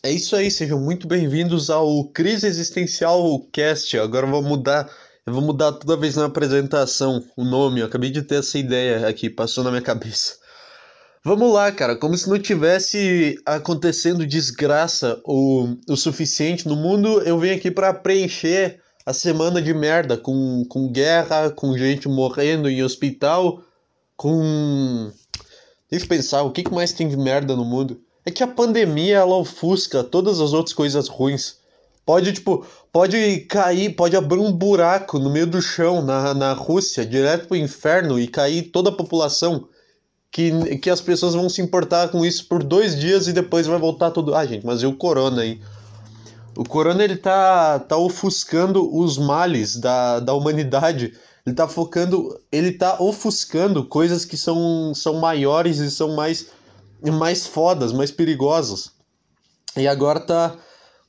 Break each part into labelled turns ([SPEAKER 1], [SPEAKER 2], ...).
[SPEAKER 1] É isso aí, sejam muito bem-vindos ao Crise Existencial Cast. Agora eu vou mudar, eu vou mudar toda vez na apresentação o nome. Eu acabei de ter essa ideia aqui, passou na minha cabeça. Vamos lá, cara, como se não tivesse acontecendo desgraça o, o suficiente no mundo, eu venho aqui para preencher a semana de merda com, com guerra, com gente morrendo em hospital, com. Deixa eu pensar, o que mais tem de merda no mundo? É que a pandemia ela ofusca todas as outras coisas ruins. Pode, tipo, pode cair, pode abrir um buraco no meio do chão na, na Rússia, direto pro inferno, e cair toda a população. Que, que as pessoas vão se importar com isso por dois dias e depois vai voltar tudo. Ah, gente, mas e o corona aí? O corona ele tá, tá ofuscando os males da, da humanidade. Ele tá focando, ele tá ofuscando coisas que são, são maiores e são mais mais fodas, mais perigosas. E agora tá.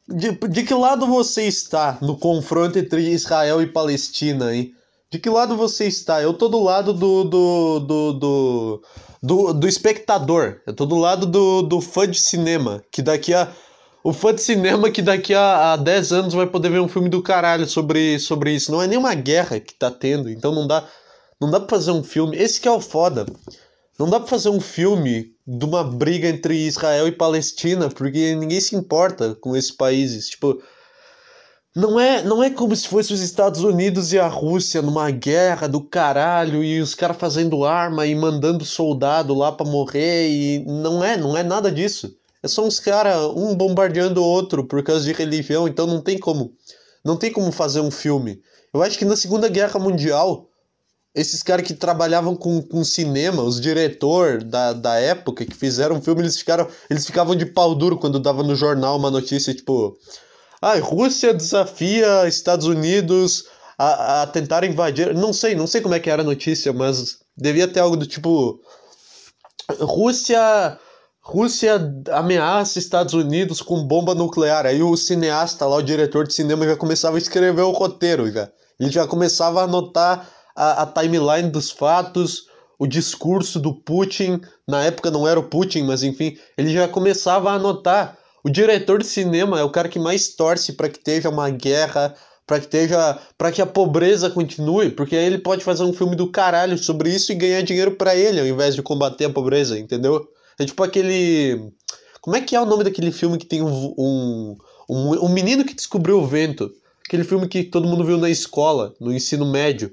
[SPEAKER 1] De, de que lado você está no confronto entre Israel e Palestina, hein? De que lado você está? Eu tô do lado do. do. do. do, do, do espectador. Eu tô do lado do, do fã de cinema. Que daqui a. O fã de cinema que daqui a, a 10 anos vai poder ver um filme do caralho sobre, sobre isso. Não é nenhuma guerra que tá tendo, então não dá. Não dá pra fazer um filme. Esse que é o foda. Não dá pra fazer um filme de uma briga entre Israel e Palestina, porque ninguém se importa com esses países. Tipo, não é, não é como se fosse os Estados Unidos e a Rússia numa guerra do caralho e os caras fazendo arma e mandando soldado lá para morrer e não é, não é nada disso. É só uns caras um bombardeando o outro por causa de religião, então não tem como. Não tem como fazer um filme. Eu acho que na Segunda Guerra Mundial esses caras que trabalhavam com, com cinema, os diretor da, da época que fizeram o filme, eles ficaram eles ficavam de pau duro quando dava no jornal uma notícia tipo ah, Rússia desafia Estados Unidos a, a tentar invadir. Não sei, não sei como é que era a notícia, mas devia ter algo do tipo Rússia Rússia ameaça Estados Unidos com bomba nuclear. Aí o cineasta lá, o diretor de cinema, já começava a escrever o roteiro, já. Ele já começava a anotar a, a timeline dos fatos, o discurso do Putin, na época não era o Putin, mas enfim, ele já começava a anotar. O diretor de cinema é o cara que mais torce para que esteja uma guerra, para que esteja, para que a pobreza continue, porque aí ele pode fazer um filme do caralho sobre isso e ganhar dinheiro para ele, ao invés de combater a pobreza, entendeu? É tipo aquele como é que é o nome daquele filme que tem um, um, um, um menino que descobriu o vento? Aquele filme que todo mundo viu na escola, no ensino médio.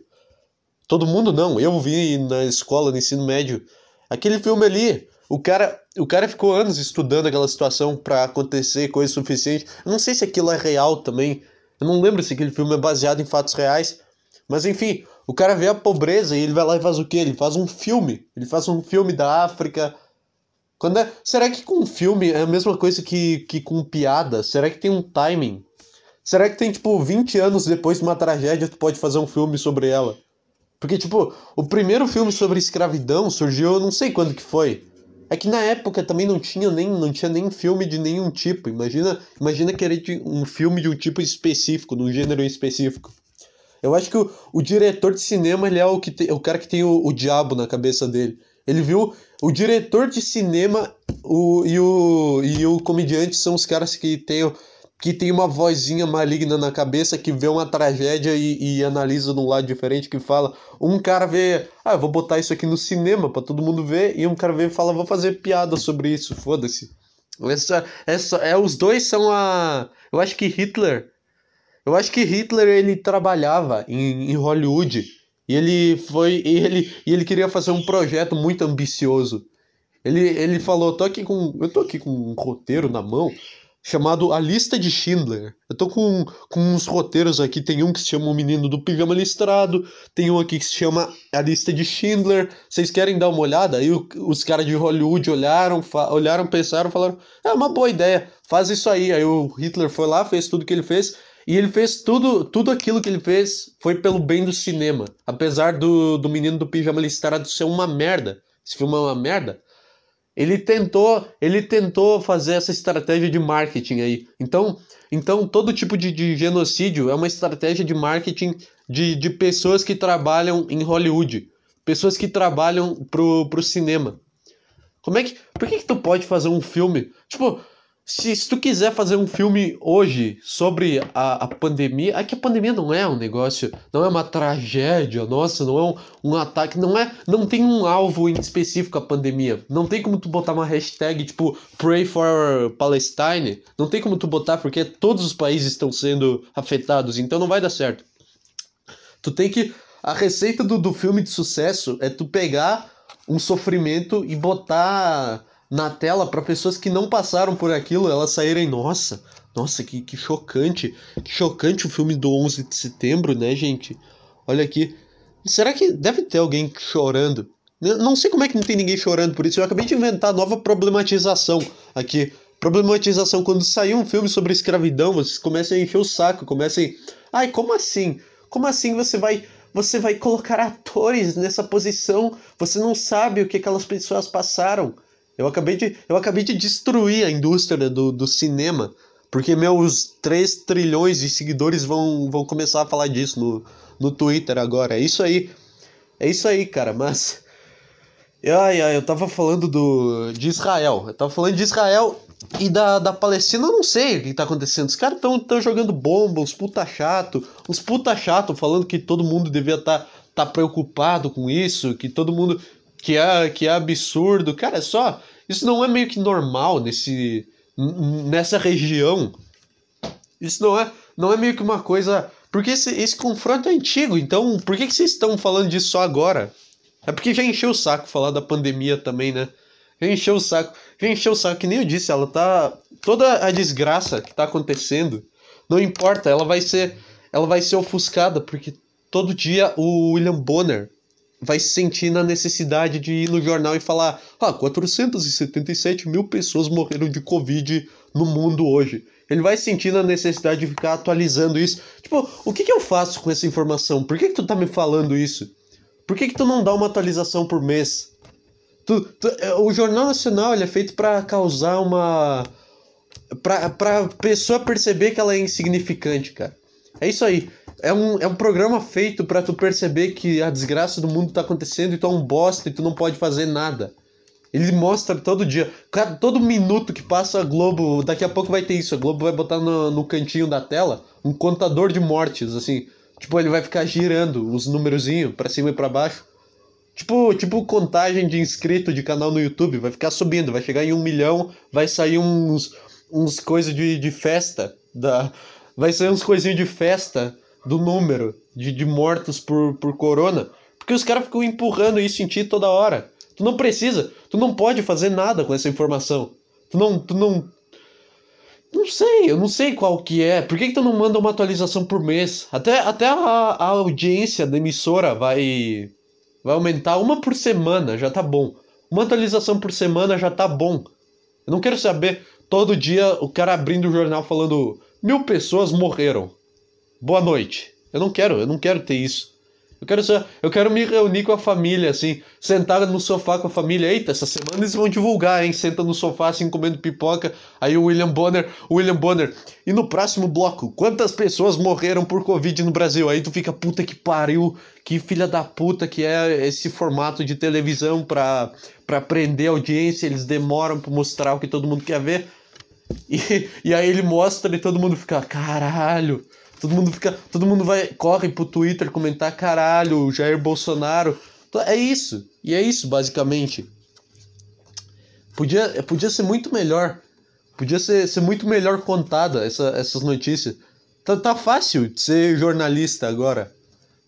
[SPEAKER 1] Todo mundo não, eu vi na escola, no ensino médio. Aquele filme ali, o cara, o cara ficou anos estudando aquela situação para acontecer coisa suficiente. Eu não sei se aquilo é real também. Eu não lembro se aquele filme é baseado em fatos reais. Mas enfim, o cara vê a pobreza e ele vai lá e faz o quê? Ele faz um filme. Ele faz um filme da África. Quando é... Será que com filme é a mesma coisa que, que com piada? Será que tem um timing? Será que tem, tipo, 20 anos depois de uma tragédia, tu pode fazer um filme sobre ela? Porque, tipo, o primeiro filme sobre escravidão surgiu, eu não sei quando que foi. É que na época também não tinha nem, não tinha nem filme de nenhum tipo. Imagina, imagina querer um filme de um tipo específico, de um gênero específico. Eu acho que o, o diretor de cinema ele é o, que o cara que tem o, o diabo na cabeça dele. Ele viu o diretor de cinema o, e, o, e o comediante são os caras que têm que tem uma vozinha maligna na cabeça que vê uma tragédia e, e analisa num lado diferente que fala. Um cara vê, ah, vou botar isso aqui no cinema para todo mundo ver, e um cara vê e fala, vou fazer piada sobre isso, foda-se. Essa, essa, é, os dois são a. Eu acho que Hitler. Eu acho que Hitler ele trabalhava em, em Hollywood e ele foi e ele, e ele queria fazer um projeto muito ambicioso. Ele, ele falou, tô aqui com, eu tô aqui com um roteiro na mão chamado A Lista de Schindler. Eu tô com, com uns roteiros aqui, tem um que se chama O Menino do Pijama Listrado, tem um aqui que se chama A Lista de Schindler. Vocês querem dar uma olhada? Aí os caras de Hollywood olharam, olharam, pensaram, falaram: "É uma boa ideia, faz isso aí". Aí o Hitler foi lá, fez tudo que ele fez. E ele fez tudo, tudo aquilo que ele fez foi pelo bem do cinema. Apesar do, do Menino do Pijama Listrado ser uma merda. Esse filme é uma merda ele tentou, ele tentou fazer essa estratégia de marketing aí. Então, então todo tipo de, de genocídio é uma estratégia de marketing de, de pessoas que trabalham em Hollywood, pessoas que trabalham pro, pro cinema. Como é que, por que, que tu pode fazer um filme? Tipo, se, se tu quiser fazer um filme hoje sobre a, a pandemia, é que a pandemia não é um negócio, não é uma tragédia, nossa, não é um, um ataque, não é, não tem um alvo em específico a pandemia. Não tem como tu botar uma hashtag tipo Pray for Palestine, não tem como tu botar porque todos os países estão sendo afetados, então não vai dar certo. Tu tem que a receita do, do filme de sucesso é tu pegar um sofrimento e botar na tela para pessoas que não passaram por aquilo, elas saírem, nossa, nossa, que, que chocante, que chocante o filme do 11 de setembro, né, gente? Olha aqui. Será que deve ter alguém chorando? Eu não sei como é que não tem ninguém chorando por isso. Eu acabei de inventar nova problematização aqui. Problematização quando sair um filme sobre escravidão, vocês começam a encher o saco, começam a... Ai, como assim? Como assim você vai você vai colocar atores nessa posição? Você não sabe o que aquelas pessoas passaram. Eu acabei de, eu acabei de destruir a indústria do, do cinema, porque meus 3 trilhões de seguidores vão, vão começar a falar disso no, no Twitter agora. É isso aí. É isso aí, cara, mas. Ai, ai, eu tava falando do, de Israel. Eu tava falando de Israel e da, da Palestina, eu não sei o que tá acontecendo. Os caras tão, tão jogando bomba, uns puta chato. Uns puta chato falando que todo mundo devia estar tá, tá preocupado com isso, que todo mundo que é, que é absurdo. Cara, só. Isso não é meio que normal nesse, nessa região. Isso não é, não é meio que uma coisa. Porque esse, esse confronto é antigo, então por que, que vocês estão falando disso só agora? É porque já encheu o saco falar da pandemia também, né? Já encheu o saco. Já encheu o saco, que nem eu disse, ela tá. Toda a desgraça que tá acontecendo, não importa, ela vai ser. Ela vai ser ofuscada, porque todo dia o William Bonner vai se sentir na necessidade de ir no jornal e falar: ah, 477 mil pessoas morreram de Covid no mundo hoje. Ele vai sentir na necessidade de ficar atualizando isso. Tipo, o que, que eu faço com essa informação? Por que, que tu tá me falando isso? Por que, que tu não dá uma atualização por mês? Tu, tu, é, o Jornal Nacional ele é feito para causar uma. Pra, pra pessoa perceber que ela é insignificante, cara. É isso aí. É um, é um programa feito para tu perceber que a desgraça do mundo tá acontecendo e tu é um bosta e tu não pode fazer nada. Ele mostra todo dia. Cara, todo minuto que passa a Globo, daqui a pouco vai ter isso. A Globo vai botar no, no cantinho da tela um contador de mortes, assim. Tipo, ele vai ficar girando os númerozinhos para cima e para baixo. Tipo, tipo contagem de inscrito de canal no YouTube, vai ficar subindo, vai chegar em um milhão, vai sair uns, uns coisas de, de festa da, vai sair uns coisinhos de festa do número de, de mortos por, por corona. Porque os caras ficam empurrando isso em ti toda hora. Tu não precisa, tu não pode fazer nada com essa informação. Tu não, tu não, não sei, eu não sei qual que é. Por que, que tu não manda uma atualização por mês? Até, até a, a audiência da emissora vai, vai aumentar uma por semana, já tá bom. Uma atualização por semana já tá bom. Eu não quero saber todo dia o cara abrindo o jornal falando Mil pessoas morreram. Boa noite. Eu não quero, eu não quero ter isso. Eu quero, ser, eu quero me reunir com a família, assim, sentada no sofá com a família. Eita, essa semana eles vão divulgar, hein? Senta no sofá, assim, comendo pipoca. Aí o William Bonner, o William Bonner. E no próximo bloco, quantas pessoas morreram por Covid no Brasil? Aí tu fica, puta que pariu, que filha da puta que é esse formato de televisão pra, pra prender a audiência. Eles demoram pra mostrar o que todo mundo quer ver. E, e aí ele mostra e todo mundo fica, caralho. Todo mundo fica. Todo mundo vai. Corre pro Twitter comentar, caralho, Jair Bolsonaro. É isso. E é isso, basicamente. Podia, podia ser muito melhor. Podia ser, ser muito melhor contada essa, essas notícias. Tá, tá fácil de ser jornalista agora.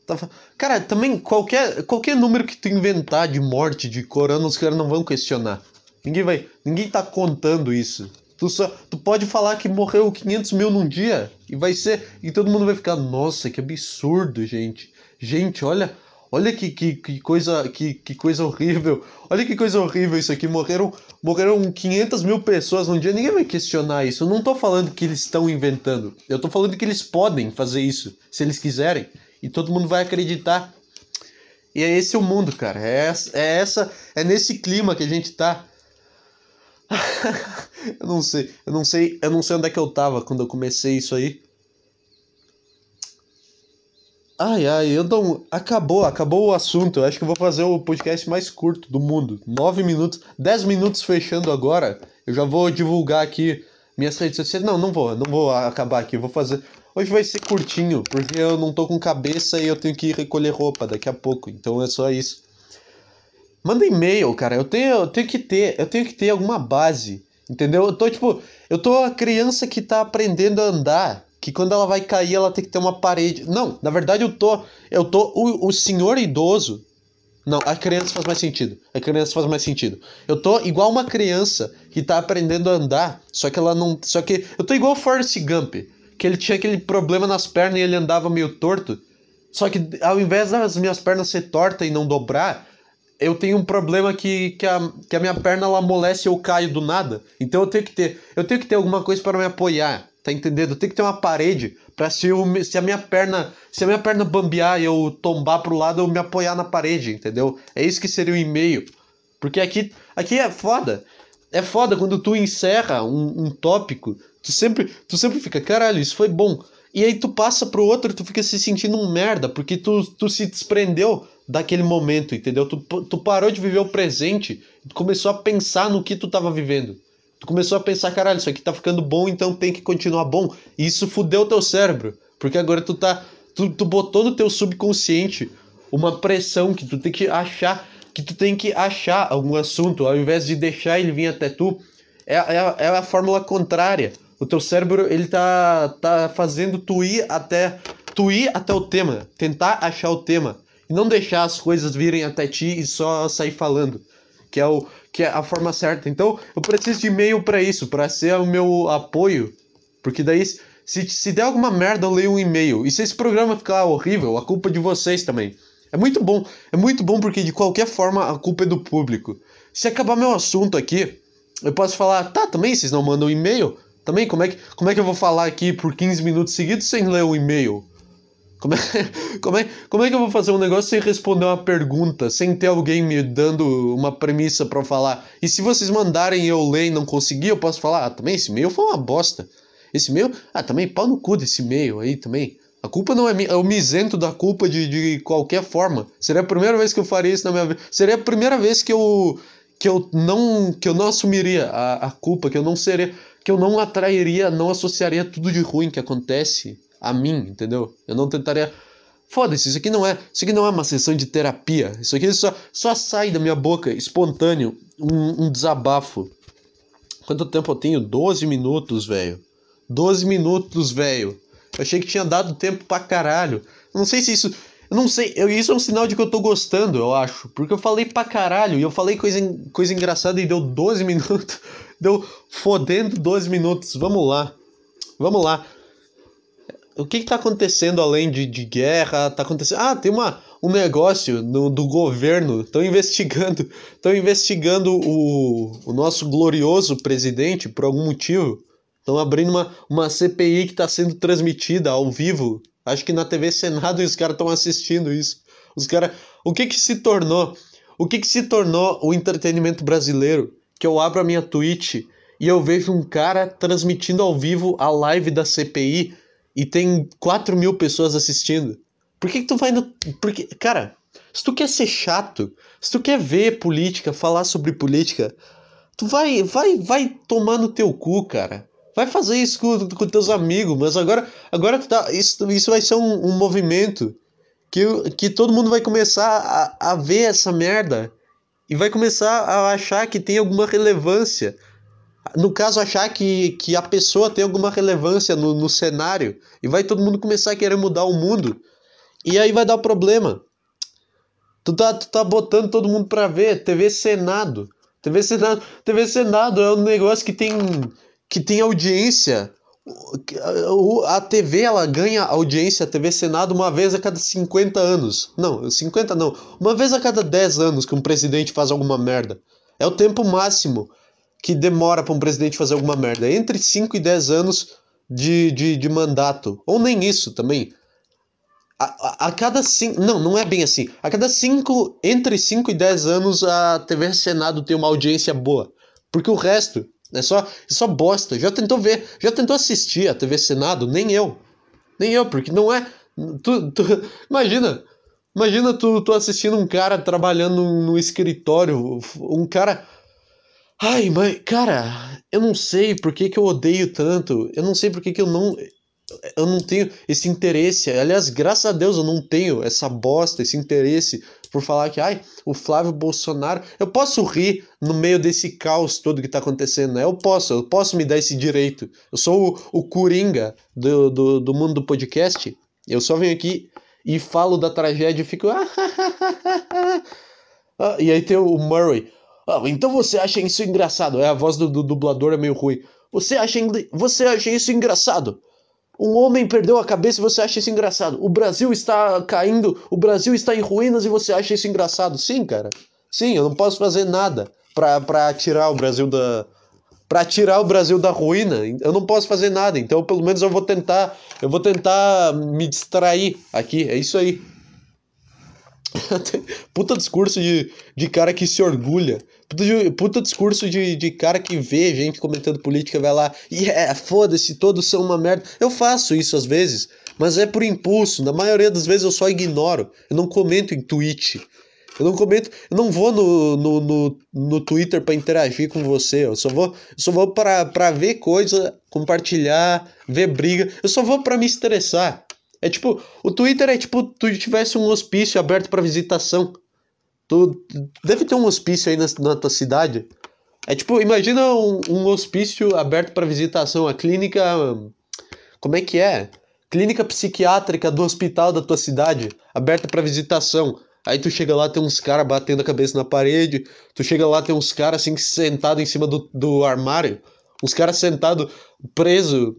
[SPEAKER 1] Tá, cara, também qualquer, qualquer número que tu inventar de morte, de corona, os caras não vão questionar. Ninguém vai. Ninguém tá contando isso. Tu, só, tu pode falar que morreu 500 mil num dia e vai ser. E todo mundo vai ficar, nossa, que absurdo, gente. Gente, olha. Olha que, que, que, coisa, que, que coisa horrível. Olha que coisa horrível isso aqui. Morreram, morreram 500 mil pessoas num dia. Ninguém vai questionar isso. Eu não tô falando que eles estão inventando. Eu tô falando que eles podem fazer isso, se eles quiserem. E todo mundo vai acreditar. E é esse o mundo, cara. É é essa, é nesse clima que a gente tá. eu não sei, eu não sei, eu não sei onde é que eu tava quando eu comecei isso aí. Ai, ai, eu não. Acabou, acabou o assunto. Eu acho que eu vou fazer o podcast mais curto do mundo. Nove minutos, dez minutos fechando agora. Eu já vou divulgar aqui minhas redes sociais. Não, não vou, não vou acabar aqui. Vou fazer. Hoje vai ser curtinho, porque eu não tô com cabeça e eu tenho que recolher roupa daqui a pouco. Então é só isso. Manda e-mail, cara. Eu tenho, eu tenho que ter, eu tenho que ter alguma base. Entendeu? Eu tô tipo, eu tô a criança que tá aprendendo a andar, que quando ela vai cair ela tem que ter uma parede. Não, na verdade eu tô, eu tô o, o senhor idoso. Não, a criança faz mais sentido. A criança faz mais sentido. Eu tô igual uma criança que tá aprendendo a andar, só que ela não, só que eu tô igual o Forrest Gump, que ele tinha aquele problema nas pernas e ele andava meio torto. Só que ao invés das minhas pernas ser tortas e não dobrar, eu tenho um problema que, que, a, que a minha perna ela amolece e eu caio do nada. Então eu tenho que ter, eu tenho que ter alguma coisa para me apoiar, tá entendendo? Eu tenho que ter uma parede para se, se a minha perna, se a minha perna bambear e eu tombar pro lado, eu me apoiar na parede, entendeu? É isso que seria o e-mail. Porque aqui, aqui é foda. É foda quando tu encerra um, um tópico, tu sempre, tu sempre fica, caralho, isso foi bom. E aí tu passa pro outro tu fica se sentindo um merda, porque tu, tu se desprendeu daquele momento, entendeu? Tu, tu parou de viver o presente, tu começou a pensar no que tu tava vivendo. Tu começou a pensar, caralho, isso aqui tá ficando bom, então tem que continuar bom. E isso fudeu teu cérebro, porque agora tu tá tu, tu botou no teu subconsciente uma pressão que tu tem que achar, que tu tem que achar algum assunto, ao invés de deixar ele vir até tu. É, é, é a fórmula contrária. O teu cérebro, ele tá, tá fazendo tu ir até tu ir até o tema, tentar achar o tema e não deixar as coisas virem até ti e só sair falando, que é o que é a forma certa. Então, eu preciso de e-mail para isso, para ser o meu apoio, porque daí se, se der alguma merda, eu leio um e-mail. E se esse programa ficar horrível, a culpa é de vocês também. É muito bom, é muito bom porque de qualquer forma a culpa é do público. Se acabar meu assunto aqui, eu posso falar, tá, também vocês não mandam e-mail? Também, como é, que, como é que eu vou falar aqui por 15 minutos seguidos sem ler o e-mail? Como é, como, é, como é que eu vou fazer um negócio sem responder uma pergunta, sem ter alguém me dando uma premissa para falar? E se vocês mandarem eu ler e não conseguir, eu posso falar, ah, também esse e-mail foi uma bosta. Esse e-mail, ah, também pau no cu desse e-mail aí também. A culpa não é minha, eu me isento da culpa de, de qualquer forma. Seria a primeira vez que eu faria isso na minha vida. Seria a primeira vez que eu que eu não que eu não assumiria a, a culpa, que eu não seria que eu não atrairia, não associaria tudo de ruim que acontece a mim, entendeu? Eu não tentaria. Foda-se, isso aqui não é. Isso aqui não é uma sessão de terapia. Isso aqui só, só sai da minha boca, espontâneo, um, um desabafo. Quanto tempo eu tenho? 12 minutos, velho. 12 minutos, velho. Eu achei que tinha dado tempo pra caralho. Não sei se isso. Eu não sei, eu, isso é um sinal de que eu tô gostando, eu acho. Porque eu falei pra caralho e eu falei coisa, coisa engraçada e deu 12 minutos. Deu fodendo 12 minutos. Vamos lá. Vamos lá. O que está acontecendo além de, de guerra? Tá acontecendo. Ah, tem uma, um negócio no, do governo. Estão investigando. Estão investigando o, o nosso glorioso presidente por algum motivo. Estão abrindo uma, uma CPI que está sendo transmitida ao vivo. Acho que na TV Senado os caras estão assistindo isso. Os caras. O que que se tornou? O que que se tornou o entretenimento brasileiro? que eu abro a minha Twitch e eu vejo um cara transmitindo ao vivo a live da CPI e tem 4 mil pessoas assistindo. Por que, que tu vai no. Porque, cara, se tu quer ser chato, se tu quer ver política, falar sobre política, tu vai, vai, vai tomar no teu cu, cara. Vai fazer isso com, com teus amigos, mas agora, agora tá, isso, isso vai ser um, um movimento que, que todo mundo vai começar a, a ver essa merda e vai começar a achar que tem alguma relevância. No caso, achar que, que a pessoa tem alguma relevância no, no cenário. E vai todo mundo começar a querer mudar o mundo. E aí vai dar problema. Tu tá, tu tá botando todo mundo pra ver. TV Senado. TV Senado, TV Senado é um negócio que tem, que tem audiência a TV ela ganha audiência, a TV Senado, uma vez a cada 50 anos. Não, 50 não. Uma vez a cada 10 anos que um presidente faz alguma merda. É o tempo máximo que demora para um presidente fazer alguma merda. Entre 5 e 10 anos de, de, de mandato. Ou nem isso também. A, a, a cada 5. Não, não é bem assim. A cada 5. Entre 5 e 10 anos a TV Senado tem uma audiência boa. Porque o resto é só, é só bosta. Já tentou ver, já tentou assistir a TV Senado? Nem eu. Nem eu, porque não é. Tu, tu, imagina, imagina tu, tu assistindo um cara trabalhando no escritório, um cara. Ai, mas, cara, eu não sei por que, que eu odeio tanto. Eu não sei por que, que eu não. Eu não tenho esse interesse. Aliás, graças a Deus eu não tenho essa bosta, esse interesse por falar que, ai, o Flávio Bolsonaro. Eu posso rir no meio desse caos todo que tá acontecendo, né? Eu posso, eu posso me dar esse direito. Eu sou o, o Coringa do, do, do mundo do podcast. Eu só venho aqui e falo da tragédia e fico. Ah, e aí tem o Murray. Ah, então você acha isso engraçado? É, a voz do, do dublador é meio ruim. Você acha, você acha isso engraçado? Um homem perdeu a cabeça e você acha isso engraçado. O Brasil está caindo, o Brasil está em ruínas e você acha isso engraçado. Sim, cara. Sim, eu não posso fazer nada pra tirar o Brasil da. Pra tirar o Brasil da ruína. Eu não posso fazer nada. Então, pelo menos eu vou tentar. Eu vou tentar me distrair aqui. É isso aí. puta discurso de, de cara que se orgulha. Puta, discurso de, de cara que vê gente comentando política, vai lá, e yeah, foda-se, todos são uma merda. Eu faço isso às vezes, mas é por impulso. Na maioria das vezes eu só ignoro. Eu não comento em tweet. Eu não comento, eu não vou no, no, no, no Twitter para interagir com você. Eu só vou, eu só vou para ver coisa, compartilhar, ver briga. Eu só vou para me estressar. É tipo, o Twitter é tipo tu tivesse um hospício aberto para visitação. Tu deve ter um hospício aí na, na tua cidade. É tipo, imagina um, um hospício aberto para visitação, a clínica. Como é que é? Clínica psiquiátrica do hospital da tua cidade, aberta para visitação. Aí tu chega lá, tem uns caras batendo a cabeça na parede. Tu chega lá, tem uns caras assim sentados em cima do, do armário. Uns caras sentados, preso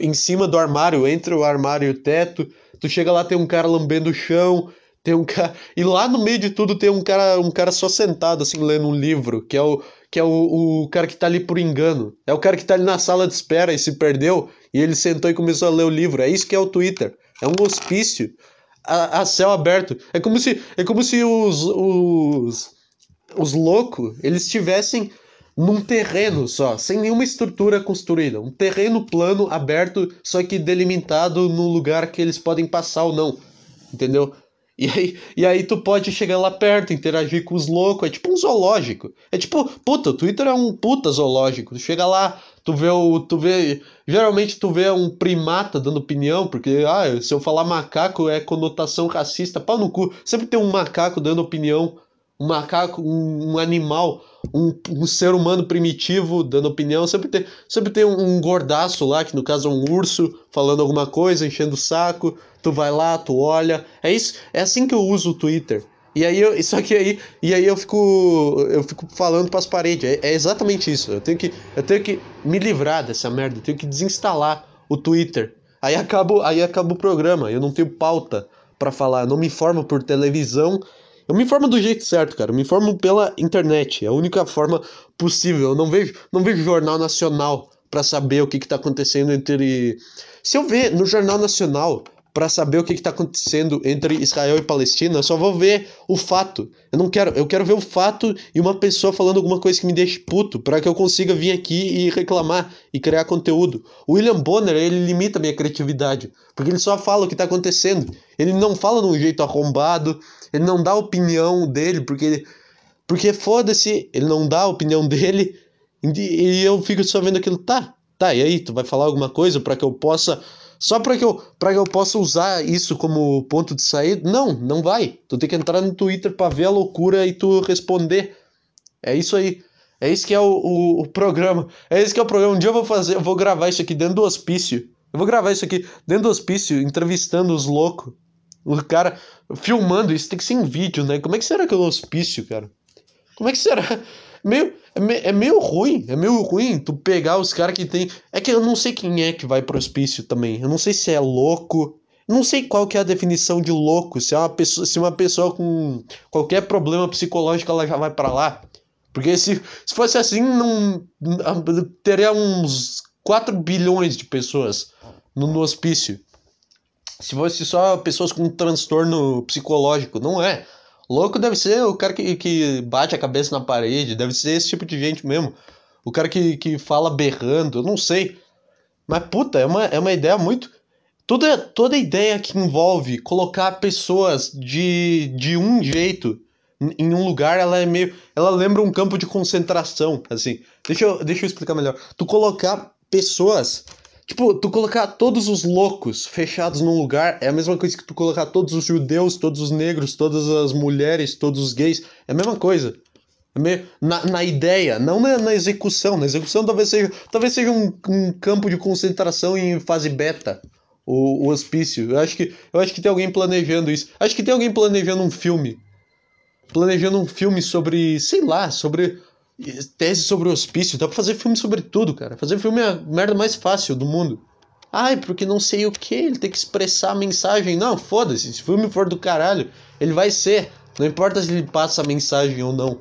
[SPEAKER 1] em cima do armário, entre o armário e o teto. Tu chega lá, tem um cara lambendo o chão, tem um cara. E lá no meio de tudo tem um cara, um cara só sentado, assim, lendo um livro, que é o. Que é o, o cara que tá ali por engano. É o cara que tá ali na sala de espera e se perdeu. E ele sentou e começou a ler o livro. É isso que é o Twitter. É um hospício a, a céu aberto. É como se, é como se os, os, os loucos eles tivessem num terreno só, sem nenhuma estrutura construída. Um terreno plano, aberto, só que delimitado no lugar que eles podem passar ou não. Entendeu? E aí, e aí tu pode chegar lá perto, interagir com os loucos, é tipo um zoológico. É tipo, puta, o Twitter é um puta zoológico. Tu chega lá, tu vê o. Tu vê. Geralmente tu vê um primata dando opinião, porque ah, se eu falar macaco é conotação racista, pau no cu. Sempre tem um macaco dando opinião um macaco, um, um animal, um, um, ser humano primitivo dando opinião, sempre tem, sempre tem um, um, gordaço lá, que no caso é um urso, falando alguma coisa, enchendo o saco, tu vai lá, tu olha. É isso, é assim que eu uso o Twitter. E aí eu, só que aí, e aí eu fico, eu fico falando para as paredes. É, é, exatamente isso. Eu tenho que, eu tenho que me livrar dessa merda. Eu tenho que desinstalar o Twitter. Aí acabo, aí acaba o programa. Eu não tenho pauta para falar. Eu não me informo por televisão eu me informo do jeito certo, cara. Eu me informo pela internet. É a única forma possível. Eu não vejo, não vejo jornal nacional para saber o que, está acontecendo entre. Se eu ver no jornal nacional para saber o que está acontecendo entre Israel e Palestina, eu só vou ver o fato. Eu não quero, eu quero ver o fato e uma pessoa falando alguma coisa que me deixe puto, para que eu consiga vir aqui e reclamar e criar conteúdo. O William Bonner, ele limita a minha criatividade, porque ele só fala o que está acontecendo. Ele não fala de um jeito arrombado, ele não dá a opinião dele, porque porque foda-se, ele não dá a opinião dele. E eu fico só vendo aquilo, tá? Tá, e aí, tu vai falar alguma coisa para que eu possa só para que eu para que eu possa usar isso como ponto de saída? Não, não vai. Tu tem que entrar no Twitter para ver a loucura e tu responder. É isso aí. É isso que é o, o, o, programa. É isso que é o programa. Um dia eu vou fazer, eu vou gravar isso aqui dentro do hospício. Eu vou gravar isso aqui dentro do hospício, entrevistando os loucos. O cara filmando isso tem que ser em vídeo, né? Como é que será que é o hospício, cara? Como é que será? Meio, é, é meio ruim, é meio ruim tu pegar os caras que tem. É que eu não sei quem é que vai pro hospício também. Eu não sei se é louco. Não sei qual que é a definição de louco. Se é uma pessoa, se uma pessoa com qualquer problema psicológico ela já vai para lá. Porque se, se fosse assim, não teria uns 4 bilhões de pessoas no, no hospício. Se fosse só pessoas com transtorno psicológico, não é. Louco deve ser o cara que, que bate a cabeça na parede, deve ser esse tipo de gente mesmo. O cara que, que fala berrando, eu não sei. Mas, puta, é uma, é uma ideia muito. Toda, toda ideia que envolve colocar pessoas de, de um jeito em um lugar, ela é meio. Ela lembra um campo de concentração, assim. Deixa eu, deixa eu explicar melhor. Tu colocar pessoas. Tipo, tu colocar todos os loucos fechados num lugar é a mesma coisa que tu colocar todos os judeus, todos os negros, todas as mulheres, todos os gays. É a mesma coisa. É na, na ideia, não na, na execução. Na execução talvez seja, talvez seja um, um campo de concentração em fase beta o, o hospício. Eu acho, que, eu acho que tem alguém planejando isso. Acho que tem alguém planejando um filme. Planejando um filme sobre, sei lá, sobre tese sobre o hospício. Dá pra fazer filme sobre tudo, cara. Fazer filme é a merda mais fácil do mundo. Ai, porque não sei o que, ele tem que expressar a mensagem. Não, foda-se, se o filme for do caralho, ele vai ser. Não importa se ele passa a mensagem ou não.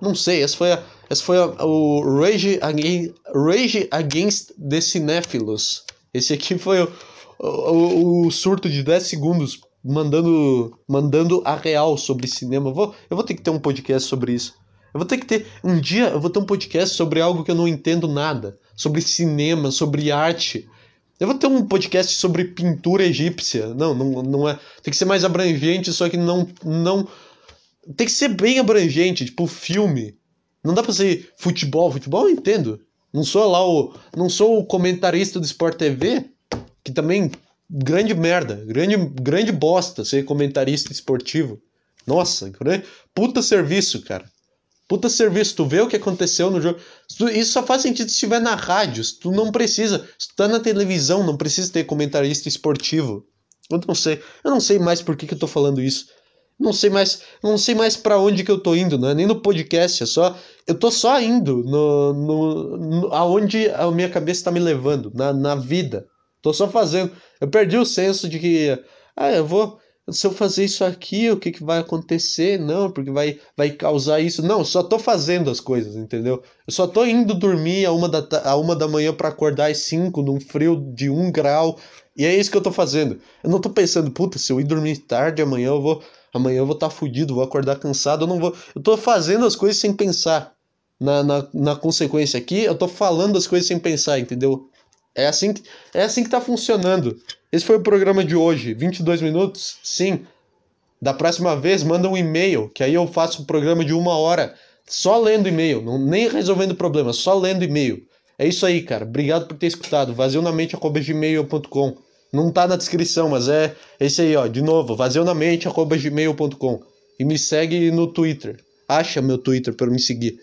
[SPEAKER 1] Não sei, essa foi, a, essa foi a, o Rage Against, Rage Against the Cinéphilos. Esse aqui foi o, o, o surto de 10 segundos mandando mandando a real sobre cinema. Vou, eu vou ter que ter um podcast sobre isso. Eu vou ter que ter. Um dia eu vou ter um podcast sobre algo que eu não entendo nada. Sobre cinema, sobre arte. Eu vou ter um podcast sobre pintura egípcia. Não, não, não é. Tem que ser mais abrangente, só que não. não Tem que ser bem abrangente, tipo filme. Não dá pra ser futebol. Futebol eu entendo. Não sou lá o. Não sou o comentarista do Sport TV que também grande merda, grande, grande bosta ser comentarista esportivo. Nossa, puta serviço, cara. Puta serviço, tu vê o que aconteceu no jogo. Isso só faz sentido se estiver na rádio. Tu não precisa. Se tu tá na televisão, não precisa ter comentarista esportivo. Eu não sei. Eu não sei mais por que, que eu tô falando isso. Não sei mais. Não sei mais para onde que eu tô indo, não é nem no podcast, é só. Eu tô só indo no, no, no aonde a minha cabeça tá me levando, na, na vida. Tô só fazendo. Eu perdi o senso de que, ah, eu vou. Se eu fazer isso aqui, o que, que vai acontecer? Não, porque vai, vai causar isso. Não, só tô fazendo as coisas, entendeu? Eu só tô indo dormir a uma da, a uma da manhã para acordar às 5, num frio de um grau. E é isso que eu tô fazendo. Eu não tô pensando, puta, se eu ir dormir tarde amanhã eu vou. Amanhã eu vou estar tá fudido, vou acordar cansado, eu não vou. Eu tô fazendo as coisas sem pensar. Na, na, na consequência aqui, eu tô falando as coisas sem pensar, entendeu? É assim que, é assim que tá funcionando. Esse foi o programa de hoje. 22 minutos? Sim. Da próxima vez, manda um e-mail, que aí eu faço um programa de uma hora só lendo e-mail, não, nem resolvendo problema, só lendo e-mail. É isso aí, cara. Obrigado por ter escutado. vazionamente.gmail.com Não tá na descrição, mas é esse aí, ó. De novo, vazionamente.gmail.com E me segue no Twitter. Acha meu Twitter para me seguir.